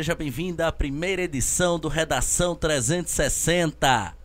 Seja bem-vindo à primeira edição do Redação 360.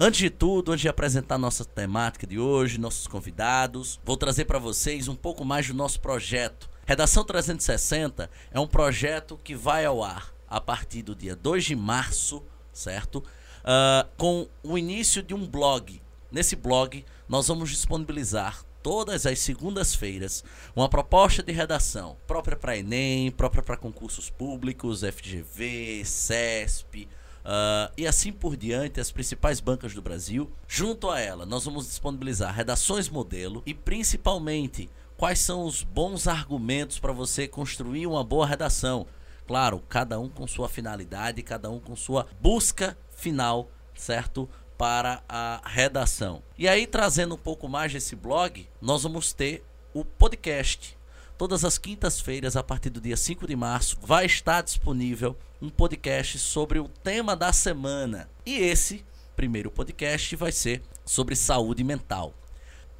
Antes de tudo, antes de apresentar nossa temática de hoje, nossos convidados, vou trazer para vocês um pouco mais do nosso projeto. Redação 360 é um projeto que vai ao ar a partir do dia 2 de março, certo? Uh, com o início de um blog. Nesse blog, nós vamos disponibilizar todas as segundas-feiras uma proposta de redação própria para Enem, própria para concursos públicos, FGV, CESP, Uh, e assim por diante, as principais bancas do Brasil. Junto a ela, nós vamos disponibilizar redações modelo e principalmente quais são os bons argumentos para você construir uma boa redação. Claro, cada um com sua finalidade, cada um com sua busca final, certo? Para a redação. E aí, trazendo um pouco mais desse blog, nós vamos ter o podcast Todas as quintas-feiras, a partir do dia 5 de março, vai estar disponível um podcast sobre o tema da semana. E esse primeiro podcast vai ser sobre saúde mental.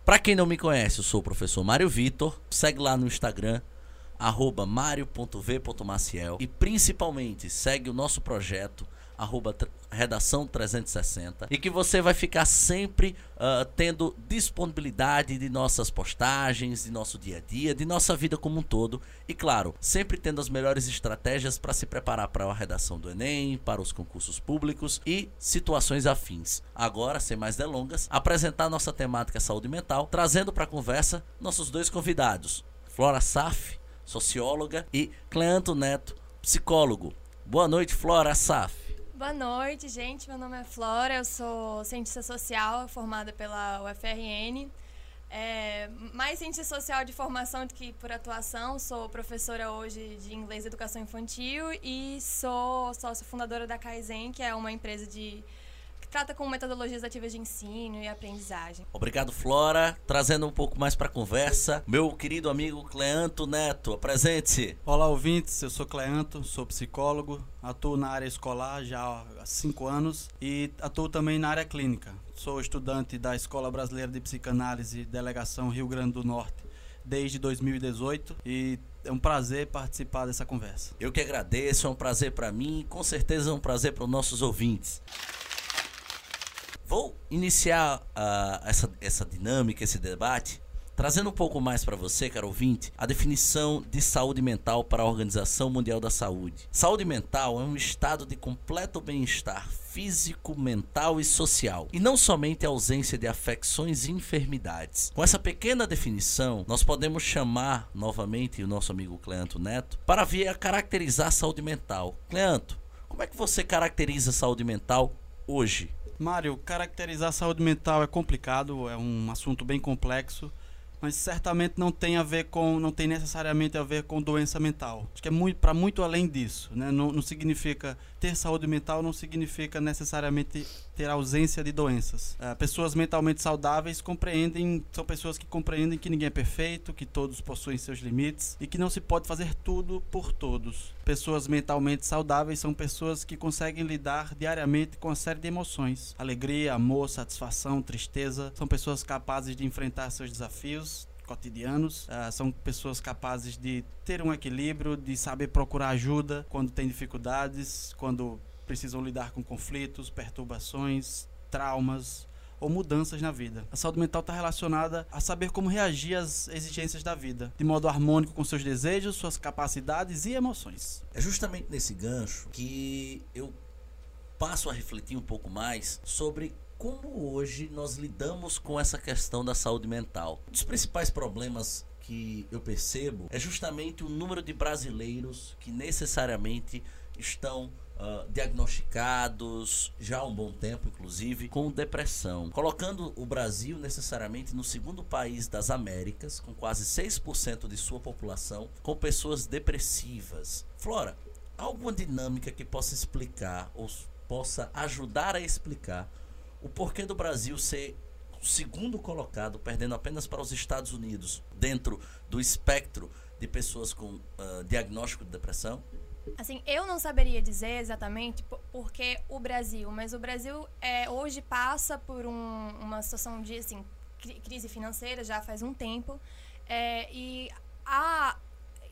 Para quem não me conhece, eu sou o professor Mário Vitor. Segue lá no Instagram, mario.v.maciel. E principalmente segue o nosso projeto arroba redação 360 e que você vai ficar sempre uh, tendo disponibilidade de nossas postagens, de nosso dia a dia, de nossa vida como um todo e claro, sempre tendo as melhores estratégias para se preparar para a redação do Enem, para os concursos públicos e situações afins. Agora, sem mais delongas, apresentar nossa temática saúde mental, trazendo para a conversa nossos dois convidados, Flora Saf, socióloga, e Cleanto Neto, psicólogo. Boa noite, Flora Saf. Boa noite, gente. Meu nome é Flora, eu sou cientista social formada pela UFRN. É, mais cientista social de formação do que por atuação. Sou professora hoje de inglês e educação infantil e sou sócia fundadora da Kaizen, que é uma empresa de trata com metodologias ativas de ensino e aprendizagem. Obrigado, Flora. Trazendo um pouco mais para a conversa, meu querido amigo Cleanto Neto, apresente-se. Olá, ouvintes. Eu sou Cleanto, sou psicólogo, atuo na área escolar já há cinco anos e atuo também na área clínica. Sou estudante da Escola Brasileira de Psicanálise, Delegação Rio Grande do Norte, desde 2018 e é um prazer participar dessa conversa. Eu que agradeço, é um prazer para mim e com certeza é um prazer para os nossos ouvintes. Vou iniciar uh, essa, essa dinâmica, esse debate, trazendo um pouco mais para você, caro ouvinte, a definição de saúde mental para a Organização Mundial da Saúde. Saúde mental é um estado de completo bem-estar físico, mental e social, e não somente a ausência de afecções e enfermidades. Com essa pequena definição, nós podemos chamar novamente o nosso amigo Cleanto Neto para vir a caracterizar a saúde mental. Cleanto, como é que você caracteriza a saúde mental hoje? Mário, caracterizar saúde mental é complicado, é um assunto bem complexo mas certamente não tem a ver com, não tem necessariamente a ver com doença mental. Acho que é muito para muito além disso, né? Não, não significa ter saúde mental não significa necessariamente ter ausência de doenças. É, pessoas mentalmente saudáveis compreendem, são pessoas que compreendem que ninguém é perfeito, que todos possuem seus limites e que não se pode fazer tudo por todos. Pessoas mentalmente saudáveis são pessoas que conseguem lidar diariamente com uma série de emoções: alegria, amor, satisfação, tristeza. São pessoas capazes de enfrentar seus desafios, cotidianos. Uh, são pessoas capazes de ter um equilíbrio, de saber procurar ajuda quando tem dificuldades, quando precisam lidar com conflitos, perturbações, traumas ou mudanças na vida. A saúde mental está relacionada a saber como reagir às exigências da vida, de modo harmônico com seus desejos, suas capacidades e emoções. É justamente nesse gancho que eu passo a refletir um pouco mais sobre como hoje nós lidamos com essa questão da saúde mental. Um dos principais problemas que eu percebo é justamente o número de brasileiros que necessariamente estão Uh, diagnosticados já há um bom tempo, inclusive, com depressão, colocando o Brasil necessariamente no segundo país das Américas, com quase 6% de sua população com pessoas depressivas. Flora, alguma dinâmica que possa explicar ou possa ajudar a explicar o porquê do Brasil ser o segundo colocado, perdendo apenas para os Estados Unidos, dentro do espectro de pessoas com uh, diagnóstico de depressão? Assim, eu não saberia dizer exatamente porque o Brasil, mas o Brasil é, hoje passa por um, uma situação de assim, crise financeira já faz um tempo é, e a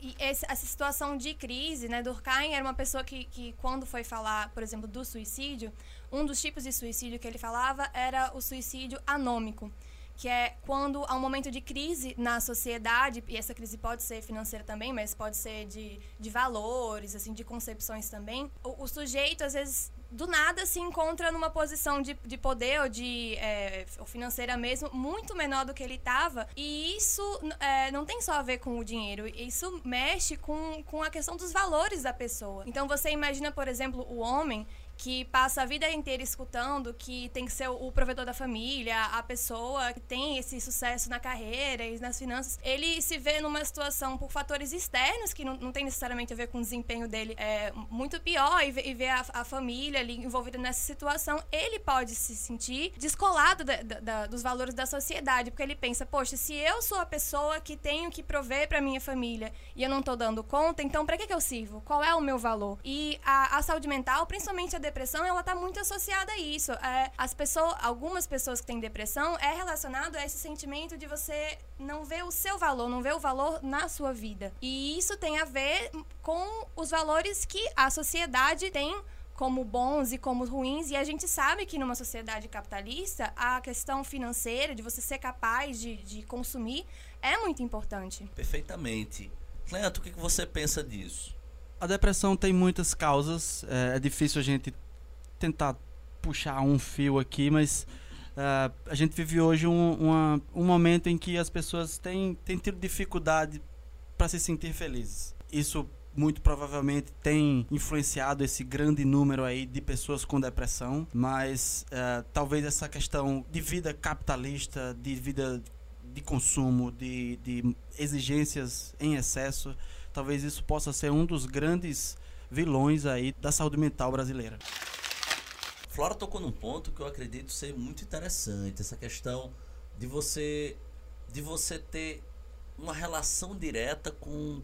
e essa situação de crise, né? Durkheim era uma pessoa que, que, quando foi falar, por exemplo, do suicídio, um dos tipos de suicídio que ele falava era o suicídio anômico que é quando há um momento de crise na sociedade, e essa crise pode ser financeira também, mas pode ser de, de valores, assim, de concepções também, o, o sujeito, às vezes, do nada se encontra numa posição de, de poder ou de é, ou financeira mesmo muito menor do que ele estava e isso é, não tem só a ver com o dinheiro isso mexe com, com a questão dos valores da pessoa. Então você imagina por exemplo o homem que passa a vida inteira escutando que tem que ser o provedor da família, a pessoa que tem esse sucesso na carreira e nas finanças, ele se vê numa situação por fatores externos que não, não tem necessariamente a ver com o desempenho dele é muito pior e, e ver a, a, família ali envolvida nessa situação, ele pode se sentir descolado da, da, dos valores da sociedade, porque ele pensa, poxa, se eu sou a pessoa que tenho que prover para minha família e eu não tô dando conta, então para que, que eu sirvo? Qual é o meu valor? E a, a saúde mental, principalmente a depressão, ela tá muito associada a isso. É, as pessoas, algumas pessoas que têm depressão é relacionado a esse sentimento de você não ver o seu valor, não ver o valor na sua vida. E isso tem a ver com os valores que a sociedade tem como bons e como ruins, e a gente sabe que numa sociedade capitalista, a questão financeira, de você ser capaz de, de consumir, é muito importante. Perfeitamente. Cleanto, o que você pensa disso? A depressão tem muitas causas, é, é difícil a gente tentar puxar um fio aqui, mas uh, a gente vive hoje um, uma, um momento em que as pessoas têm, têm tido dificuldade para se sentir felizes. Isso muito provavelmente tem influenciado esse grande número aí de pessoas com depressão, mas uh, talvez essa questão de vida capitalista, de vida de consumo, de, de exigências em excesso, talvez isso possa ser um dos grandes vilões aí da saúde mental brasileira. Flora tocou num ponto que eu acredito ser muito interessante, essa questão de você de você ter uma relação direta com,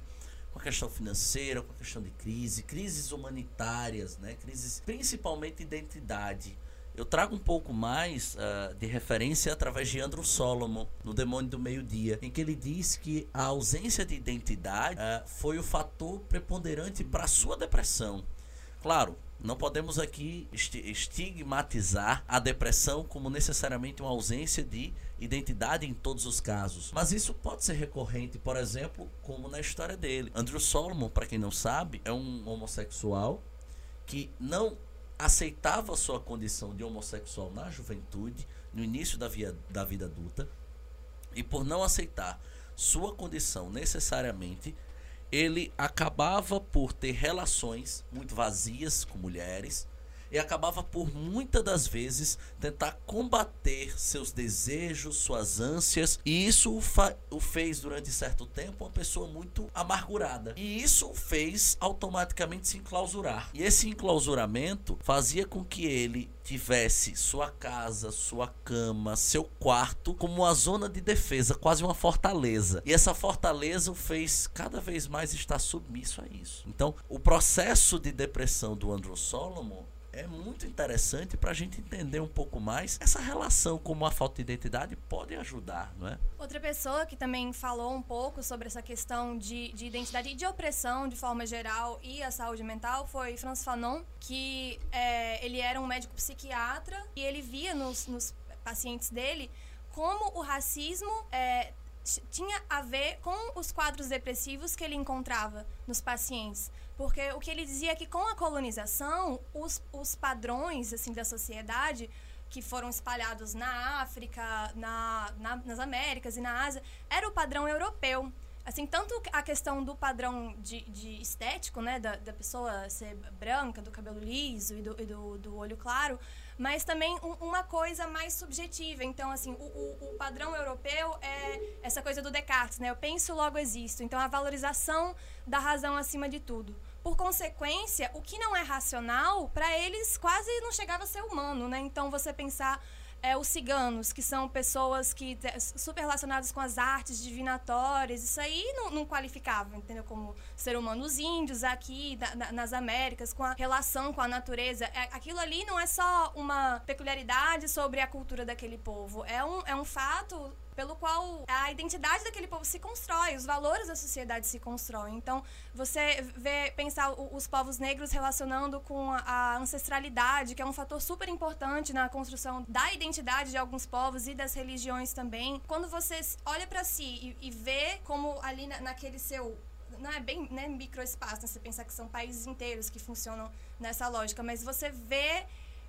com a questão financeira, com a questão de crise, crises humanitárias, né? crises principalmente de identidade. Eu trago um pouco mais uh, de referência através de Andrew Solomon, no Demônio do Meio-Dia, em que ele diz que a ausência de identidade uh, foi o fator preponderante para a sua depressão. Claro, não podemos aqui estigmatizar a depressão como necessariamente uma ausência de identidade em todos os casos. Mas isso pode ser recorrente, por exemplo, como na história dele. Andrew Solomon, para quem não sabe, é um homossexual que não aceitava sua condição de homossexual na juventude, no início da, via, da vida adulta, e por não aceitar sua condição necessariamente, ele acabava por ter relações muito vazias com mulheres e acabava por muitas das vezes tentar combater seus desejos, suas ânsias, e isso o, o, fez durante certo tempo uma pessoa muito amargurada. E isso o fez automaticamente se enclausurar. E esse enclausuramento fazia com que ele tivesse sua casa, sua cama, seu quarto como uma zona de defesa, quase uma fortaleza. E essa fortaleza o fez cada vez mais estar submisso a isso. Então, o processo de depressão do Andrew Solomon é muito interessante para a gente entender um pouco mais essa relação como a falta de identidade pode ajudar, não é? Outra pessoa que também falou um pouco sobre essa questão de, de identidade e de opressão de forma geral e a saúde mental foi Franz Fanon, que é, ele era um médico psiquiatra e ele via nos, nos pacientes dele como o racismo é, tinha a ver com os quadros depressivos que ele encontrava nos pacientes. Porque o que ele dizia é que com a colonização, os, os padrões assim da sociedade que foram espalhados na África, na, na, nas Américas e na Ásia, era o padrão europeu. Assim, tanto a questão do padrão de, de estético, né, da, da pessoa ser branca, do cabelo liso e do, e do, do olho claro, mas também um, uma coisa mais subjetiva. Então, assim, o, o, o, padrão europeu é essa coisa do Descartes, né? Eu penso, logo existo. Então, a valorização da razão acima de tudo. Por consequência, o que não é racional, para eles quase não chegava a ser humano, né? Então, você pensar é, os ciganos, que são pessoas que super relacionadas com as artes divinatórias, isso aí não, não qualificava, entendeu? Como ser humano. Os índios aqui da, na, nas Américas, com a relação com a natureza, é, aquilo ali não é só uma peculiaridade sobre a cultura daquele povo, é um, é um fato pelo qual a identidade daquele povo se constrói, os valores da sociedade se constroem. Então, você vê pensar os povos negros relacionando com a ancestralidade, que é um fator super importante na construção da identidade de alguns povos e das religiões também. Quando você olha para si e, e vê como ali na, naquele seu não é bem né, microespaço, né? você pensar que são países inteiros que funcionam nessa lógica, mas você vê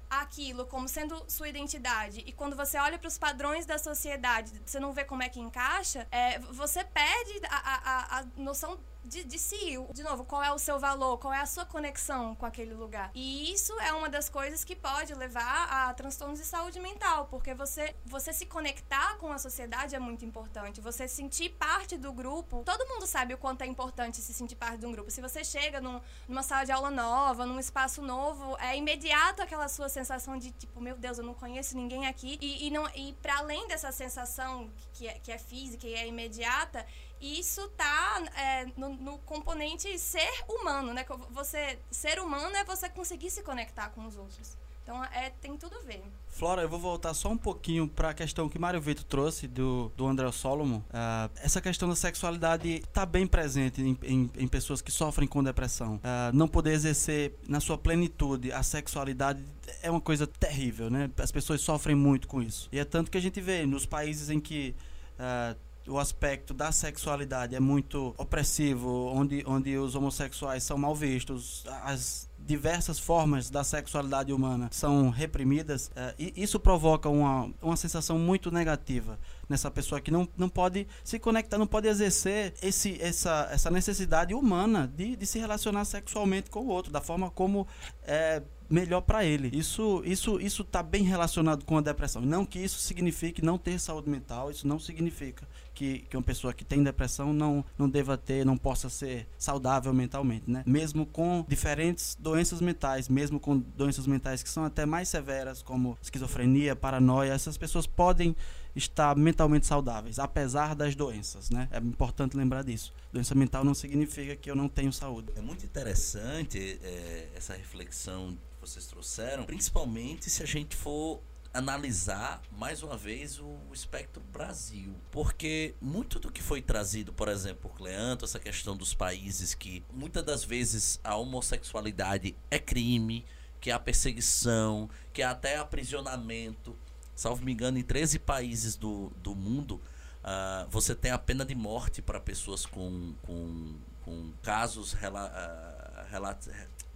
aquilo como sendo sua identidade. E quando você olha para os padrões da sociedade, você não vê como é que encaixa, é, você perde a, a, a noção de, de si. De novo, qual é o seu valor, qual é a sua conexão com aquele lugar. E isso é uma das coisas que pode levar a transtornos de saúde mental, porque você, você se conectar com a sociedade é muito importante. Você sentir parte do grupo. Todo mundo sabe o quanto é importante se sentir parte de um grupo. Se você chega num, numa sala de aula nova, num espaço novo, é imediato aquela sua sensação de tipo, meu Deus, eu não conheço ninguém aqui. E, e, e para além dessa sensação que é, que é física e é imediata, isso tá é, no, no, componente ser humano, né? Você ser humano é você conseguir se conectar com os outros. Então é, tem tudo a ver. Flora, eu vou voltar só um pouquinho para a questão que Mário Vitor trouxe do, do André Solomon. Uh, essa questão da sexualidade está bem presente em, em, em, pessoas que sofrem com depressão. Uh, não poder exercer na sua plenitude a sexualidade é uma coisa terrível, né? As pessoas sofrem muito com isso. E é tanto que a gente vê nos países em que uh, o aspecto da sexualidade é muito opressivo, onde, onde os homossexuais são mal vistos, as diversas formas da sexualidade humana são reprimidas, uh, e isso provoca uma, uma sensação muito negativa nessa pessoa que não, não pode se conectar, não pode exercer esse, essa, essa necessidade humana de, de se relacionar sexualmente com o outro, da forma como é, melhor para ele. Isso isso isso está bem relacionado com a depressão. Não que isso signifique não ter saúde mental, isso não significa que, que uma pessoa que tem depressão não, não deva ter, não possa ser saudável mentalmente, né? Mesmo com diferentes doenças mentais, mesmo com doenças mentais que são até mais severas, como esquizofrenia, paranoia, essas pessoas podem estar mentalmente saudáveis, apesar das doenças, né? É importante lembrar disso. Doença mental não significa que eu não tenho saúde. É muito interessante é, essa reflexão vocês trouxeram, principalmente se a gente for analisar mais uma vez o espectro Brasil, porque muito do que foi trazido, por exemplo, por Cleanto, essa questão dos países que muitas das vezes a homossexualidade é crime, que há perseguição, que há até aprisionamento. Salvo me engano, em 13 países do, do mundo, uh, você tem a pena de morte para pessoas com, com, com casos rela, uh,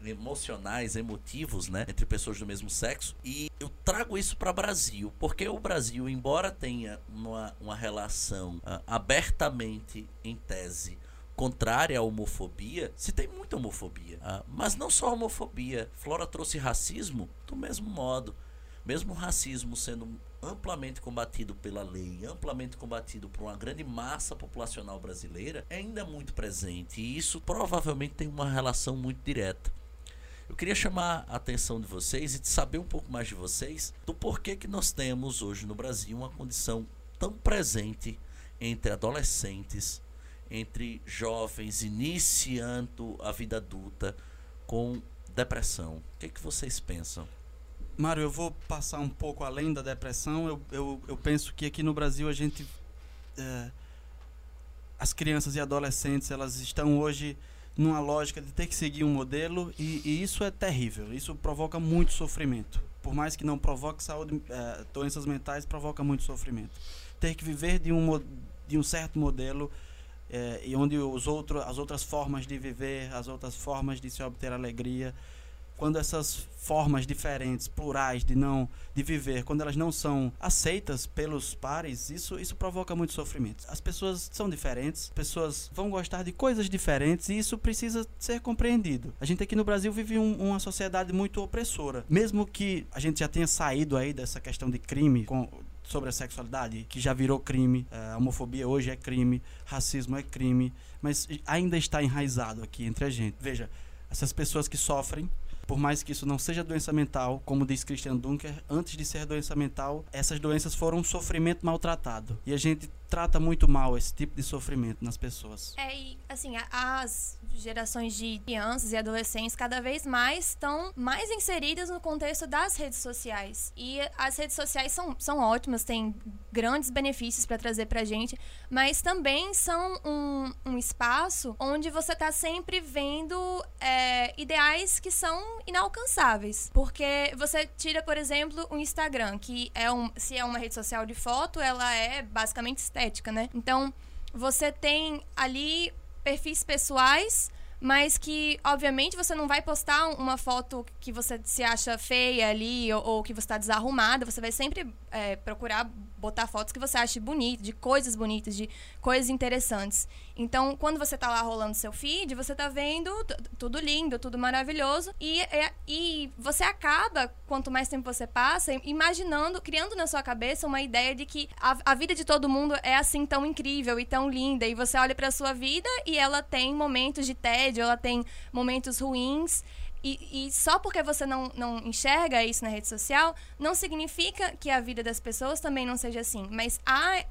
emocionais, emotivos, né, entre pessoas do mesmo sexo. E eu trago isso para o Brasil, porque o Brasil, embora tenha uma, uma relação uh, abertamente em tese contrária à homofobia, se tem muita homofobia. Uh, mas não só homofobia. Flora trouxe racismo do mesmo modo. Mesmo o racismo sendo amplamente combatido pela lei, amplamente combatido por uma grande massa populacional brasileira, é ainda muito presente. E isso provavelmente tem uma relação muito direta eu queria chamar a atenção de vocês e de saber um pouco mais de vocês do porquê que nós temos hoje no Brasil uma condição tão presente entre adolescentes, entre jovens iniciando a vida adulta com depressão. O que, é que vocês pensam? Mário, eu vou passar um pouco além da depressão. Eu, eu, eu penso que aqui no Brasil a gente. É, as crianças e adolescentes elas estão hoje numa lógica de ter que seguir um modelo e, e, isso é terrível. Isso provoca muito sofrimento. Por mais que não provoque saúde, é, doenças mentais, provoca muito sofrimento. Ter que viver de um, de um certo modelo é, e onde os outro, as outras formas de viver, as outras formas de se obter alegria, quando essas formas diferentes, plurais de não de viver, quando elas não são aceitas pelos pares, isso isso provoca muito sofrimento. As pessoas são diferentes, pessoas vão gostar de coisas diferentes e isso precisa ser compreendido. A gente aqui no Brasil vive um, uma sociedade muito opressora, mesmo que a gente já tenha saído aí dessa questão de crime com sobre a sexualidade, que já virou crime, a homofobia hoje é crime, racismo é crime, mas ainda está enraizado aqui entre a gente. Veja, essas pessoas que sofrem por mais que isso não seja doença mental, como diz Christian Dunker, antes de ser doença mental, essas doenças foram um sofrimento maltratado. E a gente trata muito mal esse tipo de sofrimento nas pessoas. É, e assim, as gerações de crianças e adolescentes cada vez mais estão mais inseridas no contexto das redes sociais. E as redes sociais são, são ótimas, tem grandes benefícios para trazer pra gente, mas também são um, um espaço onde você tá sempre vendo é, ideais que são inalcançáveis. Porque você tira, por exemplo, o Instagram, que é um, se é uma rede social de foto, ela é basicamente estética, né? Então, você tem ali perfis pessoais mas que, obviamente, você não vai postar uma foto que você se acha feia ali ou, ou que você está desarrumada. Você vai sempre é, procurar botar fotos que você ache bonitas, de coisas bonitas, de coisas interessantes. Então, quando você está lá rolando seu feed, você está vendo tudo lindo, tudo maravilhoso. E, é, e você acaba, quanto mais tempo você passa, imaginando, criando na sua cabeça uma ideia de que a, a vida de todo mundo é assim tão incrível e tão linda. E você olha para sua vida e ela tem momentos de tédio, ela tem momentos ruins. E, e, só porque você não, não enxerga isso na rede social, não significa que a vida das pessoas também não seja assim. Mas a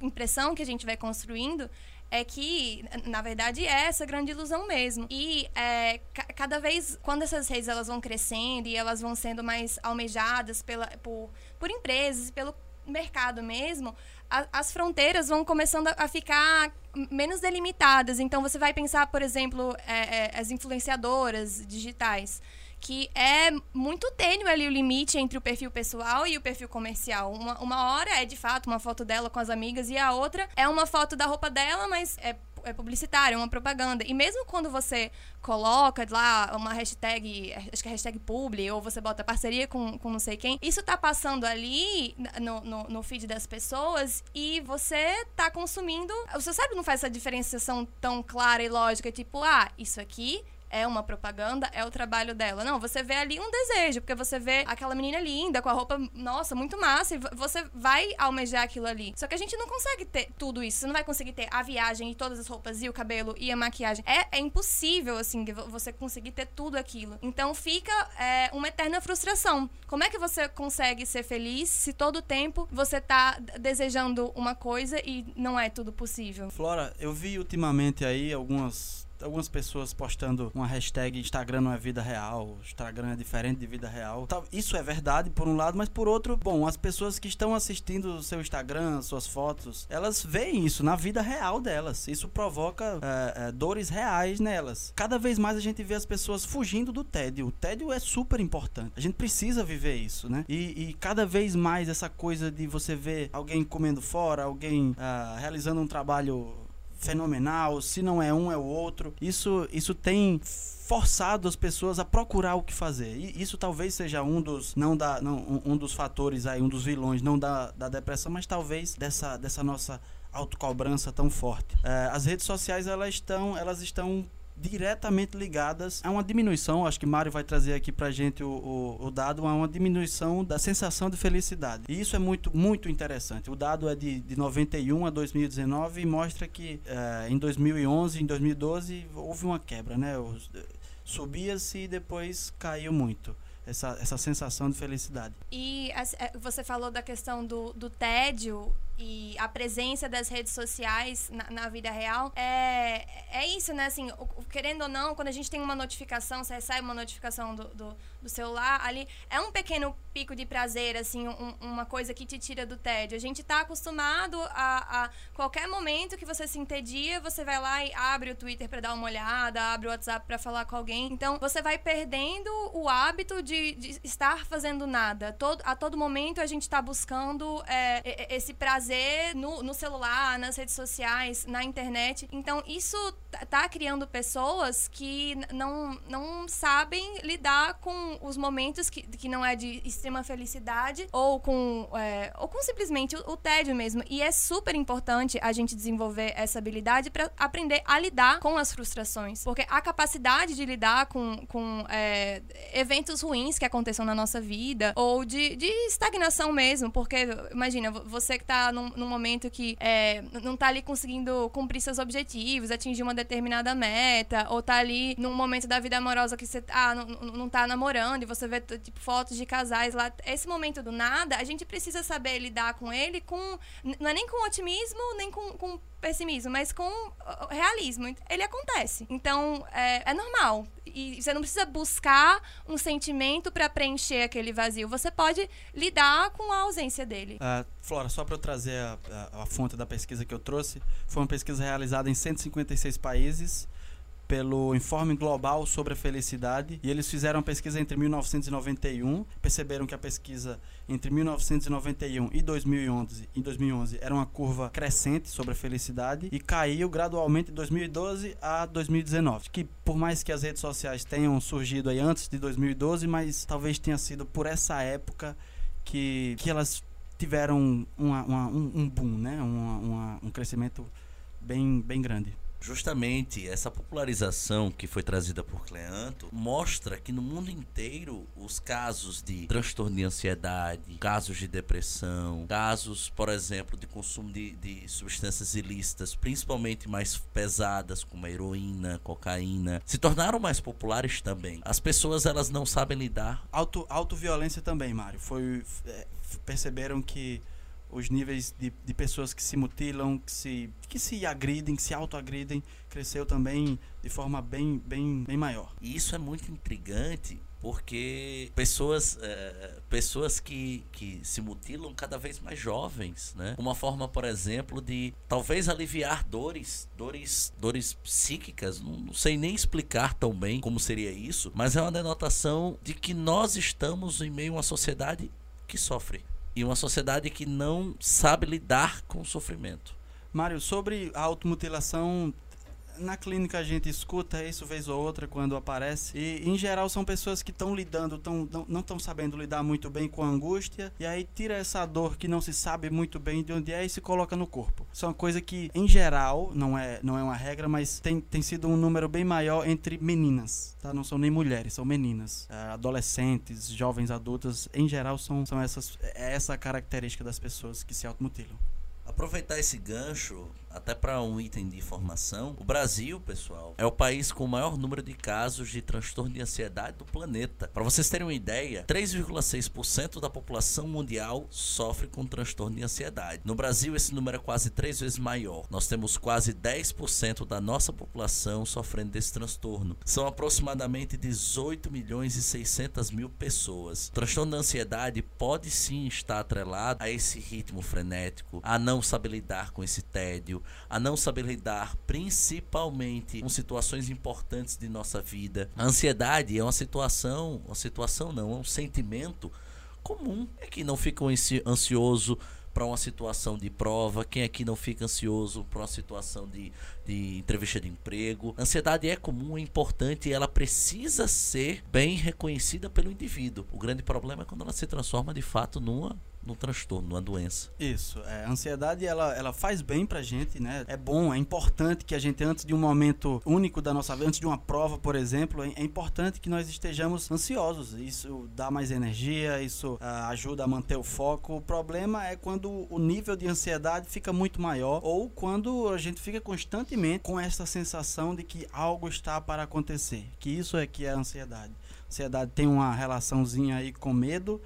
impressão que a gente vai construindo é que, na verdade, é essa grande ilusão mesmo. E é, cada vez, quando essas redes elas vão crescendo e elas vão sendo mais almejadas pela, por, por empresas, pelo mercado mesmo, a, as fronteiras vão começando a, ficar menos delimitadas. Então, você vai pensar, por exemplo, é, é, as influenciadoras digitais que é muito tênue ali o limite entre o perfil pessoal e o perfil comercial. Uma, uma hora é de fato uma foto dela com as amigas e a outra é uma foto da roupa dela, mas é é publicitário, é uma propaganda. E mesmo quando você coloca lá uma hashtag, acho que é hashtag publi, ou você bota parceria com, com não sei quem, isso tá passando ali no, no, no feed das pessoas e você tá consumindo. O seu cérebro não faz essa diferenciação tão clara e lógica, tipo, ah, isso aqui é uma propaganda, é o trabalho dela. Não, você vê ali um desejo, porque você vê aquela menina linda, com a roupa, nossa, muito massa, e você vai almejar aquilo ali. Só que a gente não consegue ter tudo isso. Você não vai conseguir ter a viagem e todas as roupas e o cabelo e a maquiagem. É, é impossível, assim, você conseguir ter tudo aquilo. Então fica é, uma eterna frustração. Como é que você consegue ser feliz se todo o tempo você tá desejando uma coisa e não é tudo possível? Flora, eu vi ultimamente aí algumas algumas pessoas postando uma hashtag Instagram não é vida real, Instagram é diferente de vida real. Isso é verdade por um lado, mas por outro, bom, as pessoas que estão assistindo o seu Instagram, suas fotos, elas veem isso na vida real delas. Isso provoca é, é, dores reais nelas. Cada vez mais a gente vê as pessoas fugindo do tédio. O tédio é super importante. A gente precisa viver isso, né? E, e cada vez mais essa coisa de você ver alguém comendo fora, alguém uh, realizando um trabalho fenomenal, se não é um é o outro. Isso isso tem forçado as pessoas a procurar o que fazer. E isso talvez seja um dos não da não, um, dos fatores aí, um dos vilões não da, da depressão, mas talvez dessa dessa nossa autocobrança tão forte. É, as redes sociais elas estão elas estão diretamente ligadas a uma diminuição, acho que Mário vai trazer aqui pra gente o, o, o, dado, a uma diminuição da sensação de felicidade. E isso é muito, muito interessante. O dado é de, de 91 a 2019 e mostra que eh, em 2011, em 2012, houve uma quebra, né? Subia-se e depois caiu muito essa, essa sensação de felicidade. E é, você falou da questão do, do tédio e a presença das redes sociais na, na, vida real é, é isso, né? Assim, querendo ou não, quando a gente tem uma notificação, você recebe uma notificação do, do, do celular, ali é um pequeno pico de prazer, assim, um, uma coisa que te tira do tédio. A gente está acostumado a, a, qualquer momento que você se entedia, você vai lá e abre o Twitter para dar uma olhada, abre o WhatsApp para falar com alguém. Então, você vai perdendo o hábito de, de estar fazendo nada. Todo, a todo momento a gente está buscando é, esse prazer fazer no, no celular, nas redes sociais, na internet. Então, isso tá criando pessoas que não, não sabem lidar com os momentos que, que não é de extrema felicidade ou com, é, ou com simplesmente o, o, tédio mesmo. E é super importante a gente desenvolver essa habilidade para aprender a lidar com as frustrações. Porque a capacidade de lidar com, com é, eventos ruins que aconteçam na nossa vida ou de, de estagnação mesmo. Porque, imagina, você que tá num, num momento que é, não tá ali conseguindo cumprir seus objetivos, atingir uma determinada meta, ou tá ali num momento da vida amorosa que você ah, não, não tá namorando e você vê tipo, fotos de casais lá. Esse momento do nada, a gente precisa saber lidar com ele com. Não é nem com otimismo, nem com, com pessimismo, mas com realismo. Ele acontece. Então, é, é normal. e você não precisa buscar um sentimento para preencher aquele vazio. Você pode lidar com a ausência dele. Uh, Flora, só para eu trazer a, a, a fonte da pesquisa que eu trouxe, foi uma pesquisa realizada em 156 países pelo Informe Global sobre a Felicidade e eles fizeram a pesquisa entre 1991, perceberam que a pesquisa entre 1991 e 2011, em 2011 era uma curva crescente sobre a felicidade e caiu gradualmente de 2012 a 2019. Que por mais que as redes sociais tenham surgido aí antes de 2012, mas talvez tenha sido por essa época que, que elas tiveram uma, uma, um, um, boom, né? Uma, um crescimento bem, bem grande. Justamente essa popularização que foi trazida por Cleanto mostra que no mundo inteiro os casos de transtorno de ansiedade, casos de depressão, casos, por exemplo, de consumo de, de substâncias ilícitas, principalmente mais pesadas, como a heroína, cocaína, se tornaram mais populares também. As pessoas elas não sabem lidar. Auto, autoviolência também, Mário. Foi, é, perceberam que os níveis de, de pessoas que se mutilam, que se, que se agridem, que se autoagridem, cresceu também de forma bem, bem, bem maior. E isso é muito intrigante porque pessoas, é, pessoas que, que se mutilam cada vez mais jovens, né? Uma forma, por exemplo, de talvez aliviar dores, dores, dores psíquicas. Não, não sei nem explicar tão bem como seria isso, mas é uma denotação de que nós estamos em meio a uma sociedade que sofre e uma sociedade que não sabe lidar com o sofrimento. Mário, sobre a automutilação, na clínica a gente escuta isso vez ou outra quando aparece e em geral são pessoas que estão lidando, tão, não estão sabendo lidar muito bem com a angústia e aí tira essa dor que não se sabe muito bem de onde é e se coloca no corpo. Isso é uma coisa que em geral não é, não é uma regra, mas tem, tem sido um número bem maior entre meninas, tá? Não são nem mulheres, são meninas, é, adolescentes, jovens adultas, em geral são, são essas é essa característica das pessoas que se automutilam. Aproveitar esse gancho até para um item de informação, o Brasil, pessoal, é o país com o maior número de casos de transtorno de ansiedade do planeta. Para vocês terem uma ideia, 3,6% da população mundial sofre com transtorno de ansiedade. No Brasil, esse número é quase três vezes maior. Nós temos quase 10% da nossa população sofrendo desse transtorno. São aproximadamente 18 milhões e 600 mil pessoas. O transtorno da ansiedade pode sim estar atrelado a esse ritmo frenético, a não saber lidar com esse tédio, a não saber lidar, principalmente com situações importantes de nossa vida. A ansiedade é uma situação, uma situação não, é um sentimento comum. É que não fica ansioso para uma situação de prova, quem aqui não fica ansioso para uma situação de, de entrevista de emprego. Ansiedade é comum, é importante e ela precisa ser bem reconhecida pelo indivíduo. O grande problema é quando ela se transforma de fato numa no transtorno, numa doença. Isso. É, a ansiedade, ela, ela faz bem pra gente, né? É bom, é importante que a gente, antes de um momento único da nossa vida, antes de uma prova, por exemplo, é, é importante que nós estejamos ansiosos. Isso dá mais energia, isso uh, ajuda a manter o foco. O problema é quando o nível de ansiedade fica muito maior ou quando a gente fica constantemente com essa sensação de que algo está para acontecer. Que isso é que é a ansiedade. A ansiedade tem uma relaçãozinha aí com medo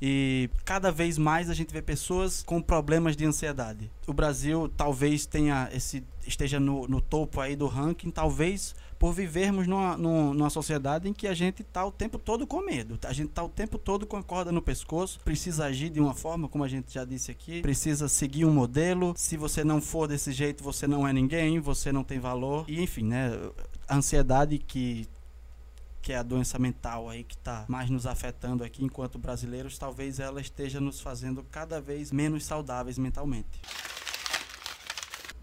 e cada vez mais a gente vê pessoas com problemas de ansiedade. O Brasil talvez tenha esse esteja no, no topo aí do ranking, talvez por vivermos numa, numa sociedade em que a gente está o tempo todo com medo. A gente está o tempo todo com a corda no pescoço, precisa agir de uma forma, como a gente já disse aqui, precisa seguir um modelo. Se você não for desse jeito, você não é ninguém, você não tem valor. E enfim, né? A ansiedade que que é a doença mental aí que está mais nos afetando aqui enquanto brasileiros, talvez ela esteja nos fazendo cada vez menos saudáveis mentalmente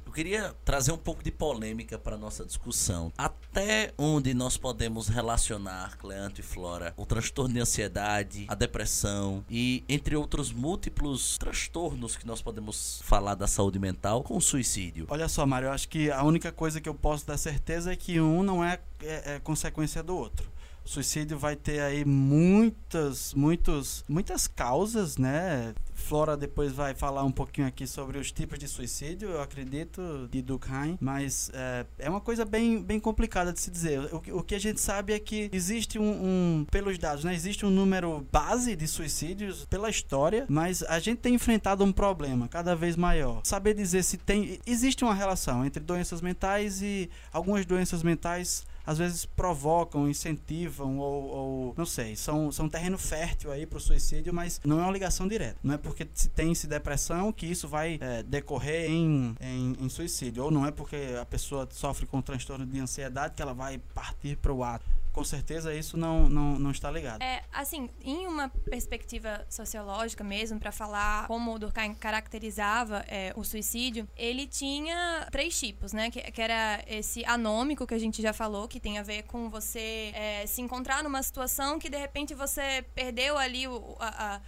Eu queria trazer um pouco de polêmica para nossa discussão. Até onde nós podemos relacionar, Cleanto e Flora, o transtorno de ansiedade, a depressão e entre outros múltiplos transtornos que nós podemos falar da saúde mental com o suicídio? Olha só, Mário, eu acho que a única coisa que eu posso dar certeza é que um não é, é, é consequência do outro. Suicídio vai ter aí muitas, muitos, muitas causas, né? Flora depois vai falar um pouquinho aqui sobre os tipos de suicídio, eu acredito, de Durkheim, mas é, é uma coisa bem, bem complicada de se dizer. O, o que a gente sabe é que existe um, um, pelos dados, né? Existe um número base de suicídios pela história, mas a gente tem enfrentado um problema cada vez maior. Saber dizer se tem. Existe uma relação entre doenças mentais e algumas doenças mentais às vezes provocam, incentivam ou, ou não sei, são, são terreno fértil aí para o suicídio, mas não é uma ligação direta. Não é porque se tem-se depressão que isso vai é, decorrer em, em, em suicídio, ou não é porque a pessoa sofre com transtorno de ansiedade que ela vai partir para o ato com certeza isso não, não, não está ligado. É, assim, em uma perspectiva sociológica mesmo, para falar como o Durkheim caracterizava é, o suicídio, ele tinha três tipos, né? Que, que, era esse anômico que a gente já falou, que tem a ver com você é, se encontrar numa situação que de repente você perdeu ali o, a, a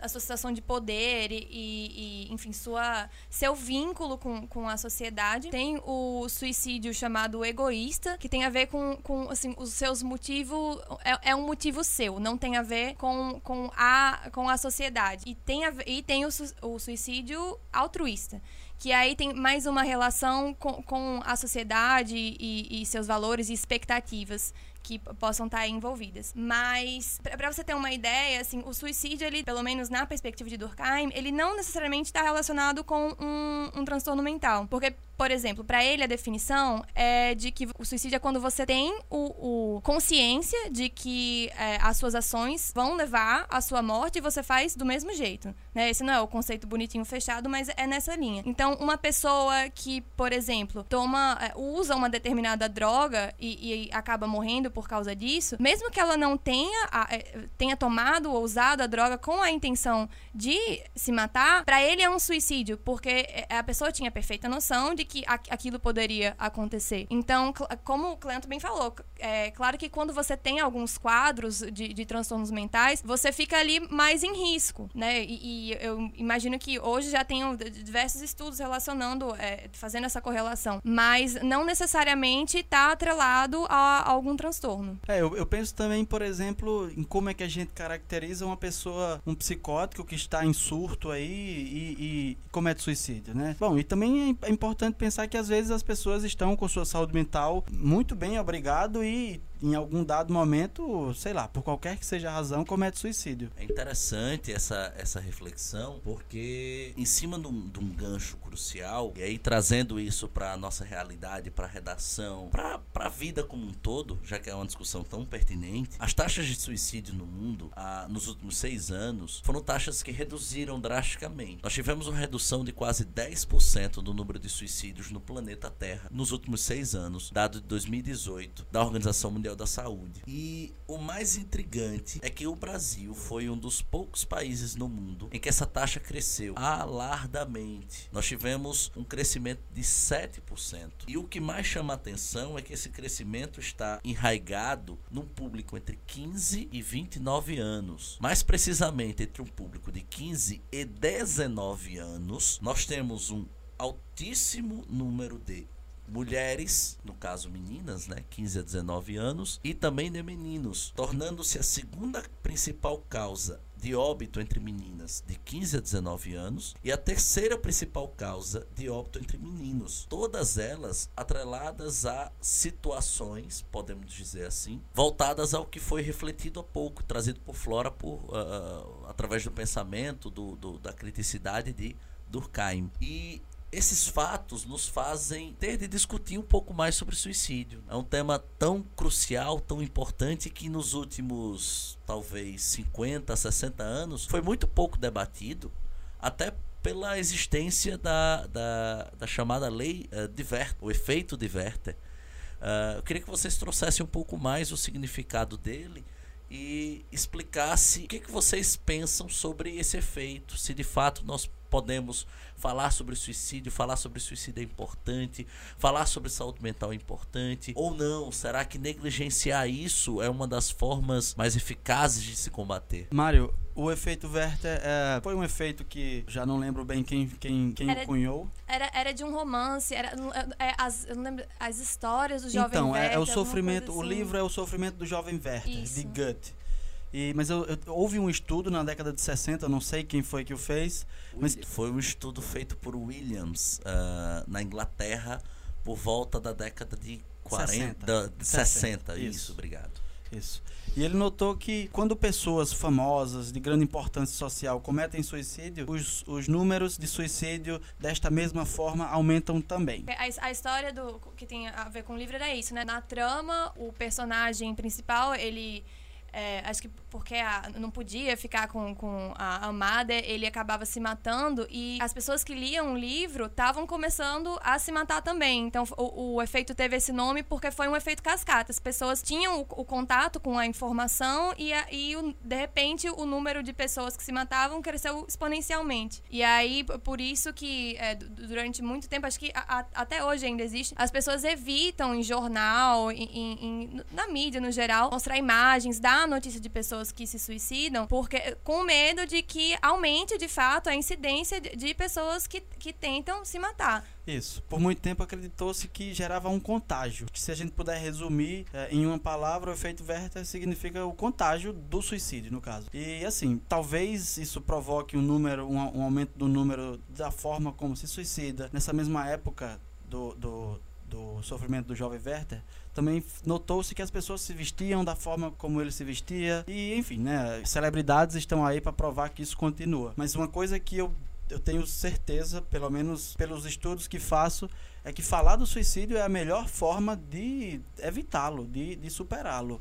a sua situação de poder e, e, enfim, sua, seu vínculo com, com a sociedade. Tem o suicídio chamado egoísta, que tem a ver com, com assim, os seus motivos. É, é um motivo seu, não tem a ver com, com, a, com a sociedade. E tem, a, e tem o, o suicídio altruísta que aí tem mais uma relação com, com a sociedade e, e, seus valores e expectativas que possam estar envolvidas. Mas, para você ter uma ideia, assim, o suicídio, ele, pelo menos na perspectiva de Durkheim, ele não necessariamente está relacionado com um, um transtorno mental. Porque, por exemplo, para ele a definição é de que o suicídio é quando você tem o, o consciência de que é, as suas ações vão levar à sua morte e você faz do mesmo jeito. Né? Esse não é o conceito bonitinho fechado, mas é nessa linha. Então, uma pessoa que, por exemplo, toma, é, usa uma determinada droga e, e acaba morrendo por causa disso, mesmo que ela não tenha, é, tenha tomado ou usado a droga com a intenção de se matar, para ele é um suicídio, porque é, a pessoa tinha perfeita noção de que aquilo poderia acontecer. Então, como o Cleanto bem falou, é claro que quando você tem alguns quadros de, de transtornos mentais, você fica ali mais em risco, né? E, e, eu imagino que hoje já tenham diversos estudos relacionando, é, fazendo essa correlação, mas não necessariamente está atrelado a, a algum transtorno transtorno. É, eu, eu, penso também, por exemplo, em como é que a gente caracteriza uma pessoa, um psicótico que está em surto aí e, e comete suicídio, né? Bom, e também é, é importante pensar que às vezes as pessoas estão com sua saúde mental muito bem, obrigado, e em algum dado momento, sei lá, por qualquer que seja a razão, comete suicídio. É interessante essa, essa reflexão, porque em cima de um, de um gancho crucial, e aí trazendo isso para a nossa realidade, para a redação, para a vida como um todo, já que é uma discussão tão pertinente, as taxas de suicídio no mundo, ah, nos últimos seis anos, foram taxas que reduziram drasticamente. Nós tivemos uma redução de quase 10% do número de suicídios no planeta Terra nos últimos seis anos, dado de 2018, da Organização Mundial da Saúde. E o mais intrigante é que o Brasil foi um dos poucos países no mundo em que essa taxa cresceu alardamente. Nós tivemos um crescimento de 7%. E o que mais chama a atenção é que esse crescimento está enraigado num público entre 15 e 29 anos. Mais precisamente, entre um público de 15 e 19 anos, nós temos um altíssimo número de mulheres, no caso meninas, né, 15 a 19 anos, e também de meninos, tornando-se a segunda principal causa de óbito entre meninas de 15 a 19 anos e a terceira principal causa de óbito entre meninos. Todas elas atreladas a situações, podemos dizer assim, voltadas ao que foi refletido há pouco, trazido por Flora por, uh, através do pensamento, do, do, da criticidade de Durkheim. E esses fatos nos fazem ter de discutir um pouco mais sobre suicídio. É um tema tão crucial, tão importante que nos últimos talvez 50, 60 anos foi muito pouco debatido, até pela existência da, da, da chamada lei uh, de Werther, o efeito de Werther. Uh, eu queria que vocês trouxessem um pouco mais o significado dele e explicasse o que, que vocês pensam sobre esse efeito, se de fato nós podemos falar sobre suicídio, falar sobre suicídio é importante, falar sobre saúde mental é importante, ou não? Será que negligenciar isso é uma das formas mais eficazes de se combater? Mário, o efeito Werther é, foi um efeito que já não lembro bem quem, quem, quem era, cunhou. Era, era de um romance, era é, as, eu não lembro, as histórias do jovem então, Werther. Então, é, é, o sofrimento, assim. o livro é o sofrimento do jovem Werther, Isso. de Goethe. E, mas eu, eu, houve um estudo na década de 60, não sei quem foi que o fez. Mas... Foi um estudo feito por Williams uh, na Inglaterra por volta da década de 40, 60, de 60, 60 isso. isso, obrigado. Isso. E ele notou que quando pessoas famosas, de grande importância social, cometem suicídio, os, os números de suicídio desta mesma forma aumentam também. A, a história do que tem a ver com o livro era isso, né? Na trama, o personagem principal, ele é, acho que porque a, não podia ficar com, com a amada, ele acabava se matando e as pessoas que liam o livro estavam começando a se matar também. Então o, o, efeito teve esse nome porque foi um efeito cascata. As pessoas tinham o, o contato com a informação e, a, e o, de repente o número de pessoas que se matavam cresceu exponencialmente. E aí, por isso que é, durante muito tempo, acho que a, até hoje ainda existe, as pessoas evitam em jornal, em, em, na mídia no geral, mostrar imagens, dar notícia de pessoas que se suicidam porque com medo de que aumente de fato a incidência de, pessoas que, que tentam se matar. Isso. Por muito tempo acreditou-se que gerava um contágio. Que se a gente puder resumir é, em uma palavra, o efeito Werther significa o contágio do suicídio, no caso. E assim, talvez isso provoque um número, um, um aumento do número da forma como se suicida. Nessa mesma época do, do do sofrimento do jovem Werther, também notou-se que as pessoas se vestiam da forma como ele se vestia e, enfim, né, celebridades estão aí para provar que isso continua. Mas uma coisa que eu eu tenho certeza, pelo menos pelos estudos que faço, é que falar do suicídio é a melhor forma de evitá-lo, de, de superá-lo.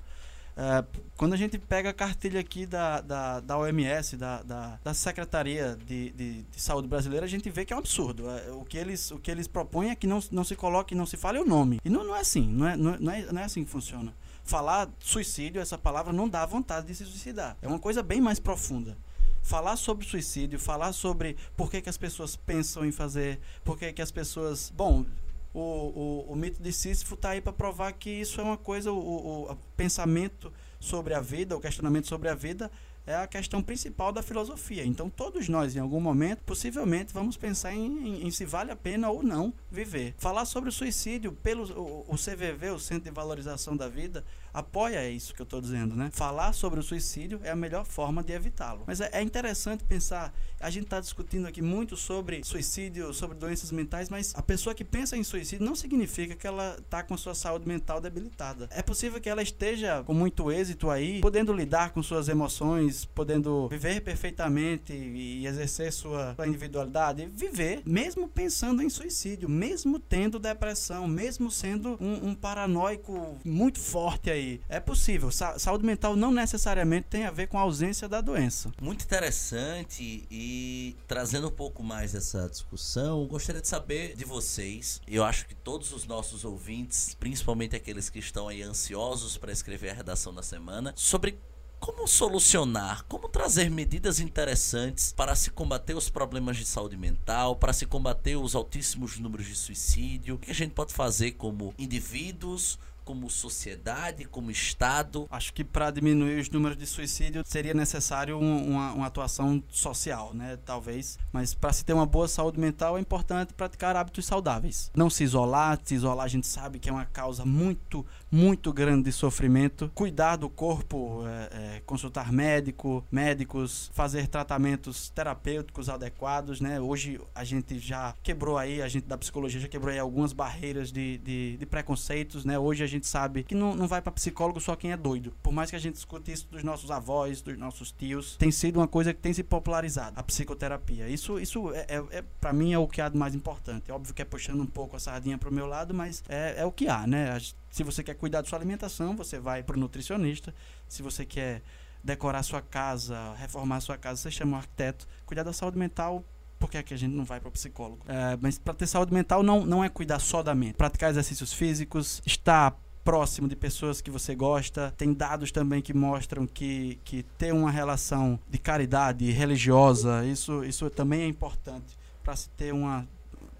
É, quando a gente pega a cartilha aqui da, da, da OMS, da, da, da Secretaria de, de, de, Saúde Brasileira, a gente vê que é um absurdo. É, o, que eles, o que eles propõem é que não, não se coloque, não se fale o nome. E não, não é assim, não é, não, é, não é assim que funciona. Falar suicídio, essa palavra não dá vontade de se suicidar. É uma coisa bem mais profunda falar sobre suicídio, falar sobre por que, que as pessoas pensam em fazer, por que, que as pessoas. Bom, o, o, o mito de Sísifo está aí para provar que isso é uma coisa, o, o, pensamento sobre a vida, o questionamento sobre a vida é a questão principal da filosofia. Então, todos nós, em algum momento, possivelmente, vamos pensar em, em, em se vale a pena ou não viver. Falar sobre o suicídio pelo o, o CVV, o Centro de Valorização da Vida, apoia isso que eu estou dizendo, né? Falar sobre o suicídio é a melhor forma de evitá-lo. Mas é, é interessante pensar, a gente está discutindo aqui muito sobre suicídio, sobre doenças mentais, mas a pessoa que pensa em suicídio não significa que ela está com sua saúde mental debilitada. É possível que ela esteja com muito êxito aí, podendo lidar com suas emoções, podendo viver perfeitamente e exercer sua, sua individualidade, viver, mesmo pensando em suicídio, mesmo tendo depressão, mesmo sendo um, um paranoico muito forte aí aí. É possível. Sa saúde mental não necessariamente tem a ver com a ausência da doença. Muito interessante e trazendo um pouco mais essa discussão, gostaria de saber de vocês. Eu acho que todos os nossos ouvintes, principalmente aqueles que estão aí ansiosos para escrever a redação da semana, sobre como solucionar, como trazer medidas interessantes para se combater os problemas de saúde mental, para se combater os altíssimos números de suicídio? O que a gente pode fazer como indivíduos, como sociedade, como Estado? Acho que para diminuir os números de suicídio seria necessário um, uma, uma, atuação social, né? Talvez. Mas para se ter uma boa saúde mental é importante praticar hábitos saudáveis. Não se isolar, se isolar a gente sabe que é uma causa muito, muito grande de sofrimento. Cuidar do corpo, é, é, consultar médico, médicos, fazer tratamentos terapêuticos adequados, né? Hoje a gente já quebrou aí, a gente da psicologia já quebrou aí algumas barreiras de, de, de preconceitos, né? Hoje a gente sabe que não, não vai para psicólogo só quem é doido. Por mais que a gente escute isso dos nossos avós, dos nossos tios, tem sido uma coisa que tem se popularizado, a psicoterapia. Isso, isso é, é, é para mim é o que há de mais importante. É óbvio que é puxando um pouco a sardinha pro meu lado, mas é, é o que há, né? Se você quer cuidar da sua alimentação, você vai pro nutricionista. Se você quer decorar sua casa, reformar sua casa, você chama um arquiteto. Cuidar da saúde mental, por que, é que a gente não vai para o psicólogo? É, mas para ter saúde mental não, não é cuidar só da mente. Praticar exercícios físicos, estar próximo de pessoas que você gosta. Tem dados também que mostram que, que ter uma relação de caridade religiosa, isso, isso também é importante para se ter uma